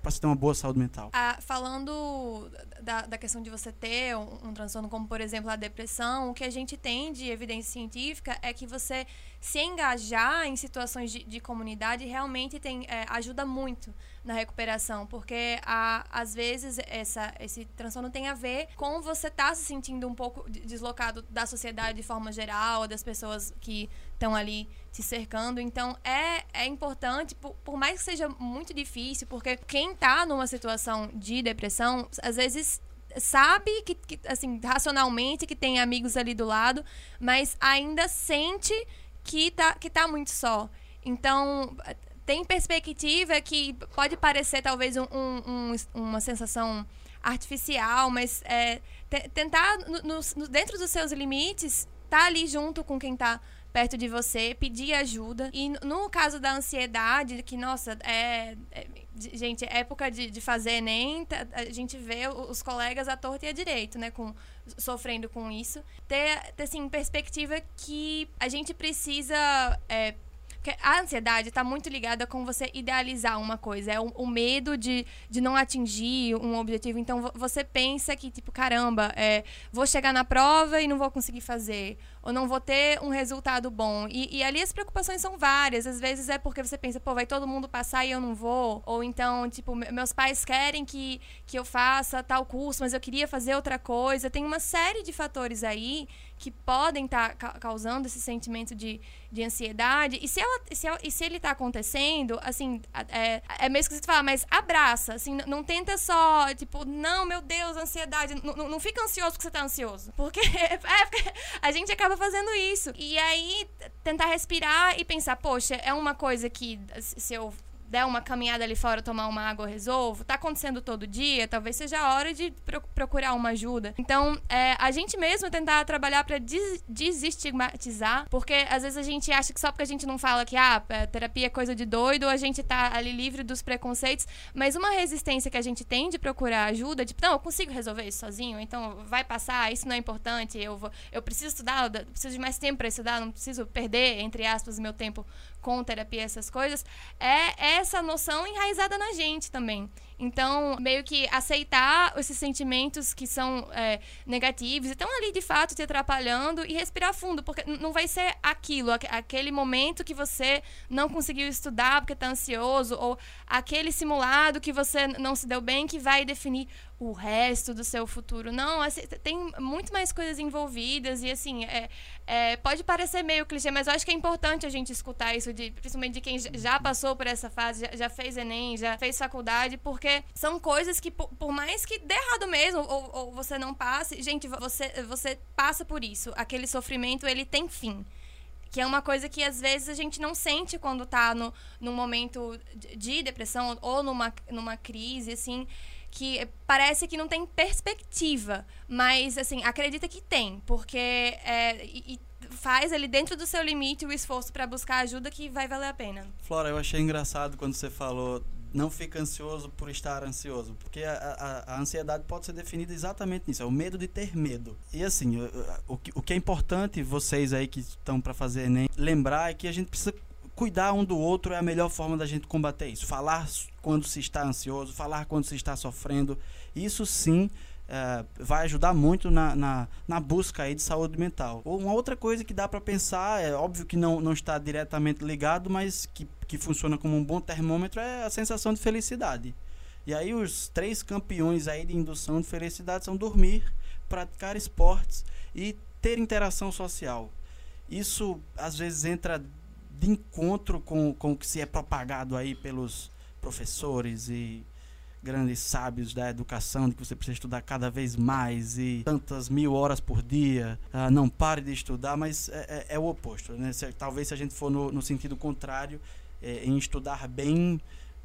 para se ter uma boa saúde mental. Ah, falando da, da questão de você ter um, um, transtorno como, por exemplo, a depressão, o que a gente tem de evidência científica é que você se engajar em situações de, de comunidade realmente tem, é, ajuda muito na recuperação, porque às vezes essa, esse transtorno tem a ver com você estar tá se sentindo um pouco deslocado da sociedade de forma geral, das pessoas que estão ali se cercando. Então é, é importante, por, por mais que seja muito difícil, porque quem está numa situação de depressão, às vezes sabe que, que, assim, racionalmente que tem amigos ali do lado, mas ainda sente que tá, que tá muito só. Então, tem perspectiva que pode parecer talvez um, um, uma sensação artificial, mas é, tentar, no, no, dentro dos seus limites, tá ali junto com quem tá perto de você, pedir ajuda. E no caso da ansiedade, que, nossa, é, é gente, época de, de fazer Enem, tá, a gente vê os colegas à torta e à direito, né, com, sofrendo com isso. Ter, ter assim, perspectiva que a gente precisa é, a ansiedade está muito ligada com você idealizar uma coisa. É o, o, medo de, de não atingir um objetivo. Então você pensa que, tipo, caramba, é, vou chegar na prova e não vou conseguir fazer. Ou não vou ter um resultado bom. E, e ali as preocupações são várias. Às vezes é porque você pensa, pô, vai todo mundo passar e eu não vou. Ou então, tipo, meus pais querem que, que eu faça tal curso, mas eu queria fazer outra coisa. Tem uma série de fatores aí que podem estar tá causando esse sentimento de, de ansiedade. E se, ela, se, ela, e se ele está acontecendo, assim, é, é mesmo que você fala, mas abraça, assim, não, tenta só, tipo, não, meu Deus, ansiedade. Não, não, fica ansioso porque você está ansioso. Porque é, a gente acaba fazendo isso. E aí, tentar respirar e pensar, poxa, é uma coisa que se eu der uma caminhada ali fora, tomar uma água, resolvo. Tá acontecendo todo dia, talvez seja a hora de procurar uma ajuda. Então, é, a gente mesmo tentar trabalhar para des desestigmatizar, porque às vezes a gente acha que só porque a gente não fala que ah, é, terapia é coisa de doido, a gente tá ali livre dos preconceitos, mas uma resistência que a gente tem de procurar ajuda, tipo, não, eu consigo resolver isso sozinho, então vai passar, isso não é importante, eu vou, eu preciso estudar, eu preciso de mais tempo para estudar, não preciso perder, entre aspas, meu tempo com terapia, essas coisas, é essa noção enraizada na gente também. Então, meio que aceitar esses sentimentos que são é, negativos e estão ali de fato te atrapalhando e respirar fundo, porque não vai ser aquilo, aquele momento que você não conseguiu estudar porque está ansioso, ou aquele simulado que você não se deu bem que vai definir o resto do seu futuro. Não, tem muito mais coisas envolvidas e assim, é, é, pode parecer meio clichê, mas eu acho que é importante a gente escutar isso, de, principalmente de quem já passou por essa fase, já, já fez Enem, já fez faculdade, porque são coisas que, por, por mais que dê errado mesmo, ou, ou, você não passe, gente, você, você passa por isso. Aquele sofrimento, ele tem fim. Que é uma coisa que às vezes a gente não sente quando tá no, num momento de depressão ou numa, numa crise, assim que parece que não tem perspectiva, mas assim, acredita que tem, porque é, e, faz ali dentro do seu limite o esforço para buscar ajuda que vai valer a pena. Flora, eu achei engraçado quando você falou não fica ansioso por estar ansioso, porque a, a, a, ansiedade pode ser definida exatamente nisso, é o medo de ter medo. E assim, o, o, o que é importante vocês aí que estão para fazer Enem, lembrar é que a gente precisa cuidar um do outro é a melhor forma da gente combater isso. Falar quando se está ansioso, falar quando se está sofrendo, isso sim é, vai ajudar muito na, na, na, busca aí de saúde mental. Uma outra coisa que dá para pensar, é óbvio que não, não está diretamente ligado, mas que, que funciona como um bom termômetro, é a sensação de felicidade. E aí os três campeões aí de indução de felicidade são dormir, praticar esportes e ter interação social. Isso às vezes entra de encontro com, com o que se é propagado aí pelos professores e grandes sábios da educação, de que você precisa estudar cada vez mais e tantas mil horas por dia, uh, não pare de estudar, mas é, é, é o oposto. Né? Se, talvez se a gente for no, no sentido contrário, é, em estudar bem,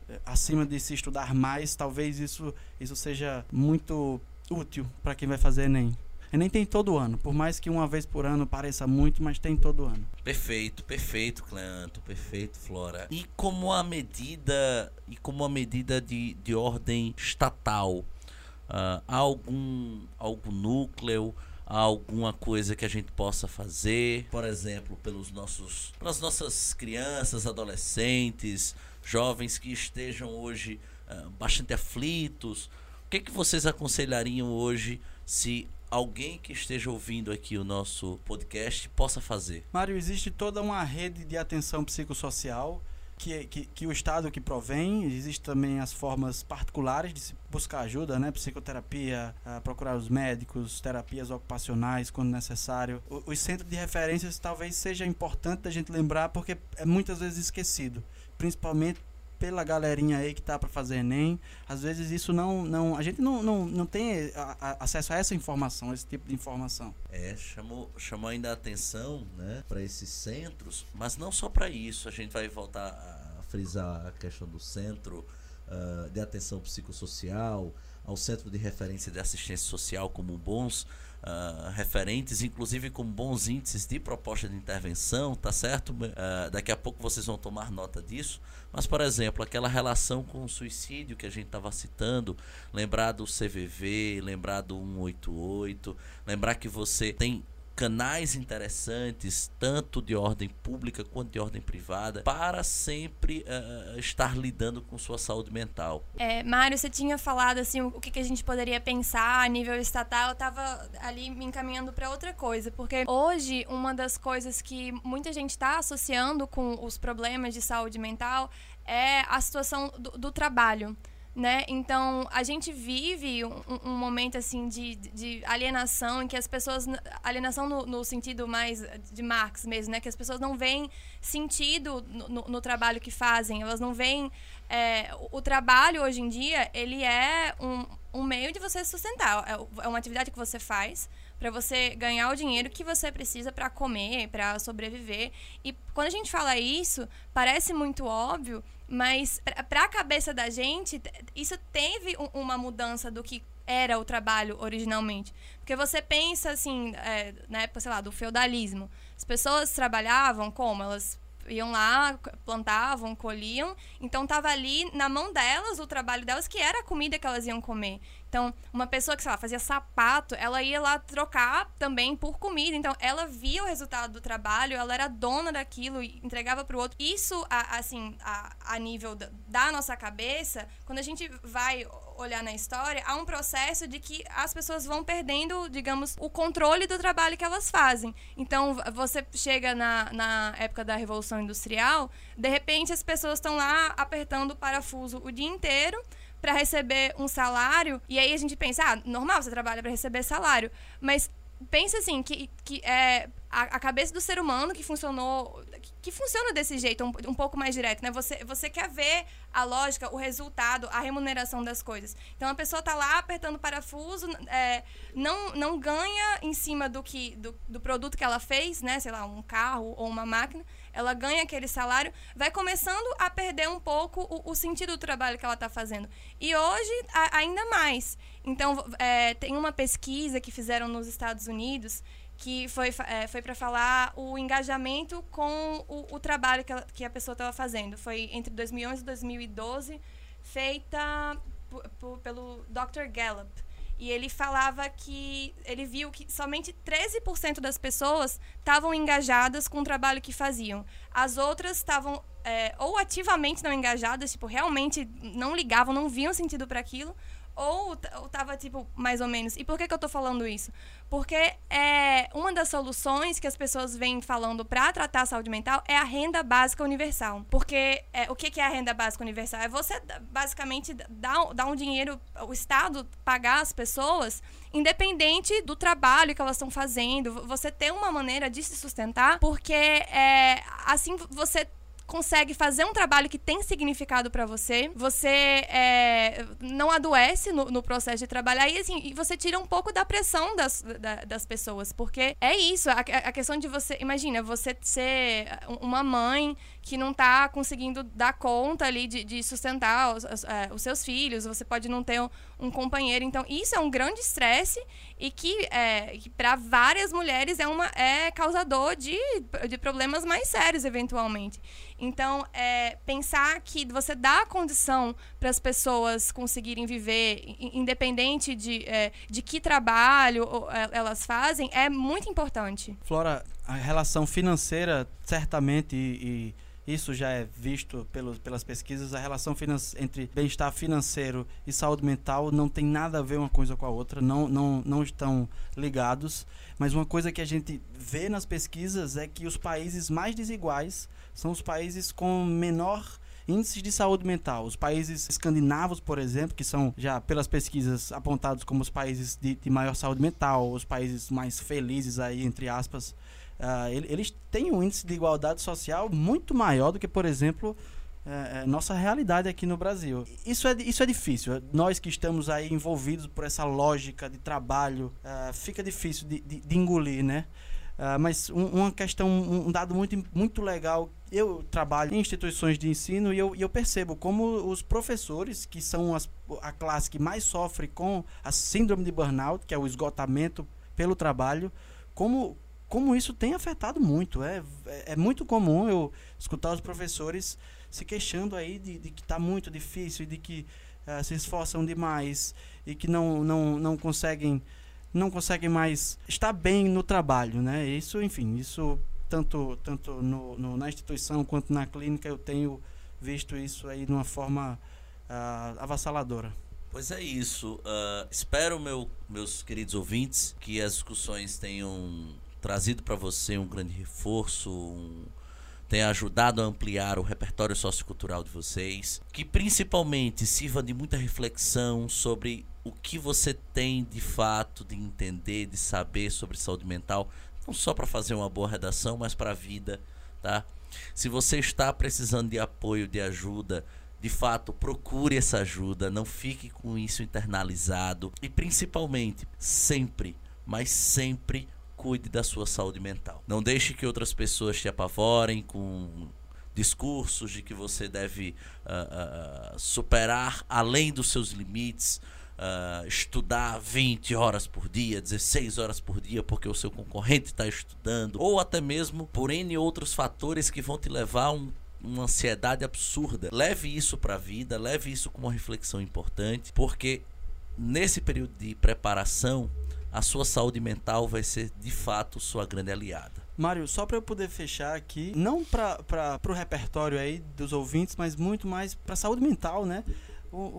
é, acima de se estudar mais, talvez isso, isso seja muito útil para quem vai fazer Enem. Enem tem todo ano, por mais que uma vez por ano pareça muito, mas tem todo ano. Perfeito, perfeito, Cleanto, perfeito, Flora. E como a medida e como a medida de, de ordem estatal, uh, há algum algum núcleo há alguma coisa que a gente possa fazer, por exemplo, pelos nossos, pelas nossas crianças, adolescentes, jovens que estejam hoje uh, bastante aflitos. O que, que vocês aconselhariam hoje se alguém que esteja ouvindo aqui o nosso podcast possa fazer? Mário, existe toda uma rede de atenção psicossocial que, que, que, o Estado que provém, existem também as formas particulares de se buscar ajuda, né? Psicoterapia, uh, procurar os médicos, terapias ocupacionais quando necessário. O, os centros de referências talvez seja importante a gente lembrar porque é muitas vezes esquecido, principalmente pela galerinha aí que tá para fazer Enem. Às vezes isso não. não a gente não, não, não tem a, a, acesso a essa informação, esse tipo de informação. É, chamou, chamou ainda a atenção né, para esses centros, mas não só para isso. A gente vai voltar a frisar a questão do centro uh, de atenção psicossocial, ao centro de referência de assistência social como bons uh, referentes, inclusive com bons índices de proposta de intervenção, tá certo? Uh, daqui a pouco vocês vão tomar nota disso. Mas, por exemplo, aquela relação com o suicídio que a gente estava citando, lembrar do CVV, lembrar do 188, lembrar que você tem canais interessantes, tanto de ordem pública quanto de ordem privada, para sempre uh, estar lidando com sua saúde mental. É, Mário, você tinha falado assim o que, que a gente poderia pensar a nível estatal. Eu estava ali me encaminhando para outra coisa, porque hoje uma das coisas que muita gente está associando com os problemas de saúde mental é a situação do, do trabalho né? Então, a gente vive um, um momento, assim, de, de, alienação, em que as pessoas... Alienação no, no, sentido mais de Marx mesmo, né? Que as pessoas não veem sentido no, no, no trabalho que fazem. Elas não veem... É, o, o, trabalho, hoje em dia, ele é um, um meio de você sustentar. É, é uma atividade que você faz para você ganhar o dinheiro que você precisa para comer, para sobreviver. E quando a gente fala isso, parece muito óbvio, mas para a cabeça da gente, isso teve uma mudança do que era o trabalho originalmente. Porque você pensa assim, é, na época, sei lá, do feudalismo. As pessoas trabalhavam como? Elas iam lá, plantavam, colhiam. Então estava ali na mão delas o trabalho delas, que era a comida que elas iam comer. Então, uma pessoa que, sei lá, fazia sapato, ela ia lá trocar também por comida. Então, ela via o resultado do trabalho, ela era dona daquilo e entregava para o outro. Isso, assim, a, nível da nossa cabeça, quando a gente vai olhar na história, há um processo de que as pessoas vão perdendo, digamos, o controle do trabalho que elas fazem. Então, você chega na, na época da Revolução Industrial, de repente as pessoas estão lá apertando o parafuso o dia inteiro para receber um salário, e aí a gente pensa, ah, normal, você trabalha para receber salário, mas pensa assim, que, que é a, a, cabeça do ser humano que funcionou, que, que funciona desse jeito, um, um, pouco mais direto, né? Você, você quer ver a lógica, o resultado, a remuneração das coisas. Então a pessoa tá lá apertando o parafuso, é, não, não ganha em cima do que do, do produto que ela fez, né? Sei lá, um carro ou uma máquina, ela ganha aquele salário, vai começando a perder um pouco o, o sentido do trabalho que ela está fazendo. E hoje, a, ainda mais. Então, é, tem uma pesquisa que fizeram nos Estados Unidos que foi, é, foi para falar o engajamento com o, o trabalho que, ela, que a pessoa estava fazendo. Foi entre 2011 e 2012, feita pelo Dr. Gallup. E ele falava que ele viu que somente 13% das pessoas estavam engajadas com o trabalho que faziam. As outras estavam é, ou ativamente não engajadas, tipo, realmente não ligavam, não viam sentido para aquilo, ou, tava, tipo, mais ou menos. E por que, que eu tô falando isso? Porque é, uma das soluções que as pessoas vêm falando para tratar a saúde mental é a renda básica universal. Porque é, o que, que é a renda básica universal? É você, basicamente, dar, dar um dinheiro, o Estado pagar as pessoas, independente do trabalho que elas estão fazendo. Você ter uma maneira de se sustentar, porque é, assim você consegue fazer um trabalho que tem significado para você, você é, não adoece no, no, processo de trabalhar e assim, você tira um pouco da pressão das, da, das pessoas, porque é isso, a, a questão de você, imagina, você ser uma mãe que não está conseguindo dar conta ali de, de sustentar os, os, é, os, seus filhos, você pode não ter um, um, companheiro. Então, isso é um grande estresse e que, é, que para várias mulheres é, uma, é causador de, de problemas mais sérios, eventualmente. Então, é, pensar que você dá a condição para as pessoas conseguirem viver, independente de, é, de que trabalho é, elas fazem, é muito importante. Flora, a relação financeira, certamente, e, e isso já é visto pelos, pelas pesquisas, a relação entre bem-estar financeiro e saúde mental não tem nada a ver uma coisa com a outra, não, não, não estão ligados. Mas uma coisa que a gente vê nas pesquisas é que os países mais desiguais são os países com menor índices de saúde mental. Os países escandinavos, por exemplo, que são já pelas pesquisas apontados como os países de, de maior saúde mental, os países mais felizes aí, entre aspas, Uh, eles têm um índice de igualdade social muito maior do que, por exemplo, é, é, nossa realidade aqui no Brasil. Isso é, isso é difícil. Nós que estamos aí envolvidos por essa lógica de trabalho, é, fica difícil de, de, de engolir, né? Uh, mas um, uma questão, um dado muito, muito legal. Eu trabalho em instituições de ensino e eu, e eu percebo como os professores, que são as, a classe que mais sofre com a síndrome de burnout, que é o esgotamento pelo trabalho, como, como isso tem afetado muito. É, é, é muito comum eu escutar os professores se queixando aí de, de que está muito difícil de que uh, se esforçam demais e que não, não, não conseguem não conseguem mais estar bem no trabalho, né? Isso, enfim, isso tanto, tanto no, no, na instituição quanto na clínica eu tenho visto isso aí de uma forma uh, avassaladora. Pois é isso. Uh, espero, meu, meus queridos ouvintes, que as discussões tenham trazido para você um grande reforço, um, tenha ajudado a ampliar o repertório sociocultural de vocês, que principalmente sirva de muita reflexão sobre o que você tem de fato de entender, de saber sobre saúde mental, não só para fazer uma boa redação, mas para a vida, tá? Se você está precisando de apoio, de ajuda, de fato, procure essa ajuda, não fique com isso internalizado e principalmente, sempre, mas sempre cuide da sua saúde mental. Não deixe que outras pessoas te apavorem com discursos de que você deve uh, uh, superar além dos seus limites uh, estudar 20 horas por dia, 16 horas por dia, porque o seu concorrente está estudando, ou até mesmo por N outros fatores que vão te levar a um uma ansiedade absurda. Leve isso para a vida, leve isso como uma reflexão importante, porque nesse período de preparação, a sua saúde mental vai ser de fato sua grande aliada. Mário, só para eu poder fechar aqui, não para o repertório aí dos ouvintes, mas muito mais para a saúde mental, né?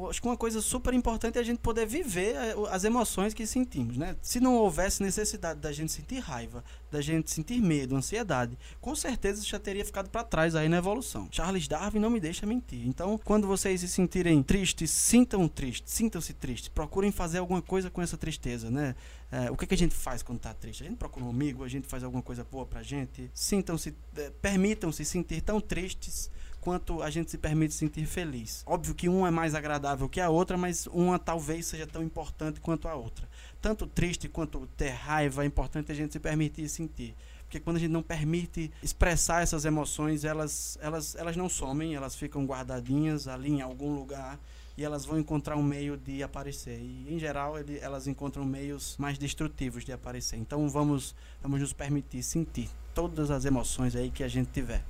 Acho que uma coisa super importante é a gente poder viver eh, as emoções que sentimos, né? Se não houvesse necessidade da gente sentir raiva, da gente sentir medo, ansiedade, com certeza já teria ficado para trás aí na evolução. Charles Darwin não me deixa mentir. Então, quando vocês se sentirem tristes, sintam tristes, sintam-se tristes, procurem fazer alguma coisa com essa tristeza, né? É, o que, que, a gente faz quando está triste? A gente procura um amigo, a gente faz alguma coisa boa pra gente. Sintam-se, é, permitam-se sentir tão tristes quanto a gente se permite sentir feliz. Óbvio que uma é mais agradável que a outra, mas uma talvez seja tão importante quanto a outra. Tanto triste quanto ter raiva é importante a gente se permitir sentir. Porque quando a gente não permite expressar essas emoções, elas, elas, elas não somem, elas ficam guardadinhas ali em algum lugar e elas vão encontrar um meio de aparecer. E, em geral, ele, elas encontram meios mais destrutivos de aparecer. Então, vamos, vamos nos permitir sentir todas as emoções aí que a gente tiver.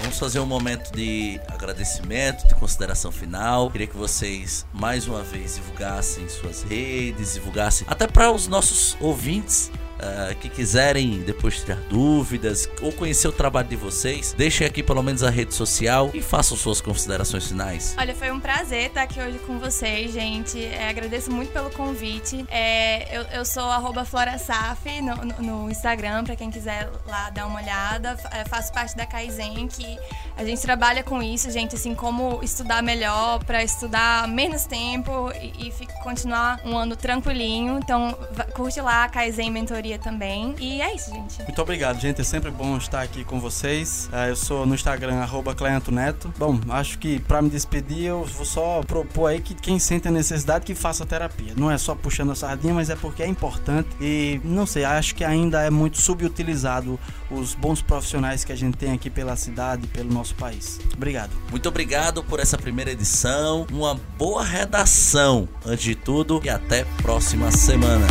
Vamos fazer um momento de agradecimento, de consideração final. Queria que vocês mais uma vez divulgassem suas redes, divulgassem até para os nossos ouvintes uh, que quiserem depois tirar dúvidas ou conhecer o trabalho de vocês, deixem aqui pelo menos a rede social e façam suas considerações finais. Olha, foi um prazer estar aqui hoje com vocês, gente. É, agradeço muito pelo convite. É, eu, eu sou FloraSaf no, no, no Instagram, para quem quiser lá dar uma olhada. É, faço parte da Kaizen, que a gente trabalha com isso, gente, assim, como estudar melhor, para estudar menos tempo e, e continuar um ano tranquilinho. Então, curte lá a Kaizen Mentoria também. E é isso, gente. Muito obrigado, gente. É sempre bom estar aqui com vocês. É, eu sou no Instagram, arroba Neto. Bom, acho que para me despedir, eu vou só propor aí que quem sente a necessidade que faça terapia. Não é só puxando a sardinha, mas é porque é importante. E não sei, acho que ainda é muito subutilizado os bons profissionais que a gente tem aqui pela cidade, pelo nosso país. Obrigado. Muito obrigado por essa primeira edição. Uma boa redação, antes de tudo, e até próxima semana.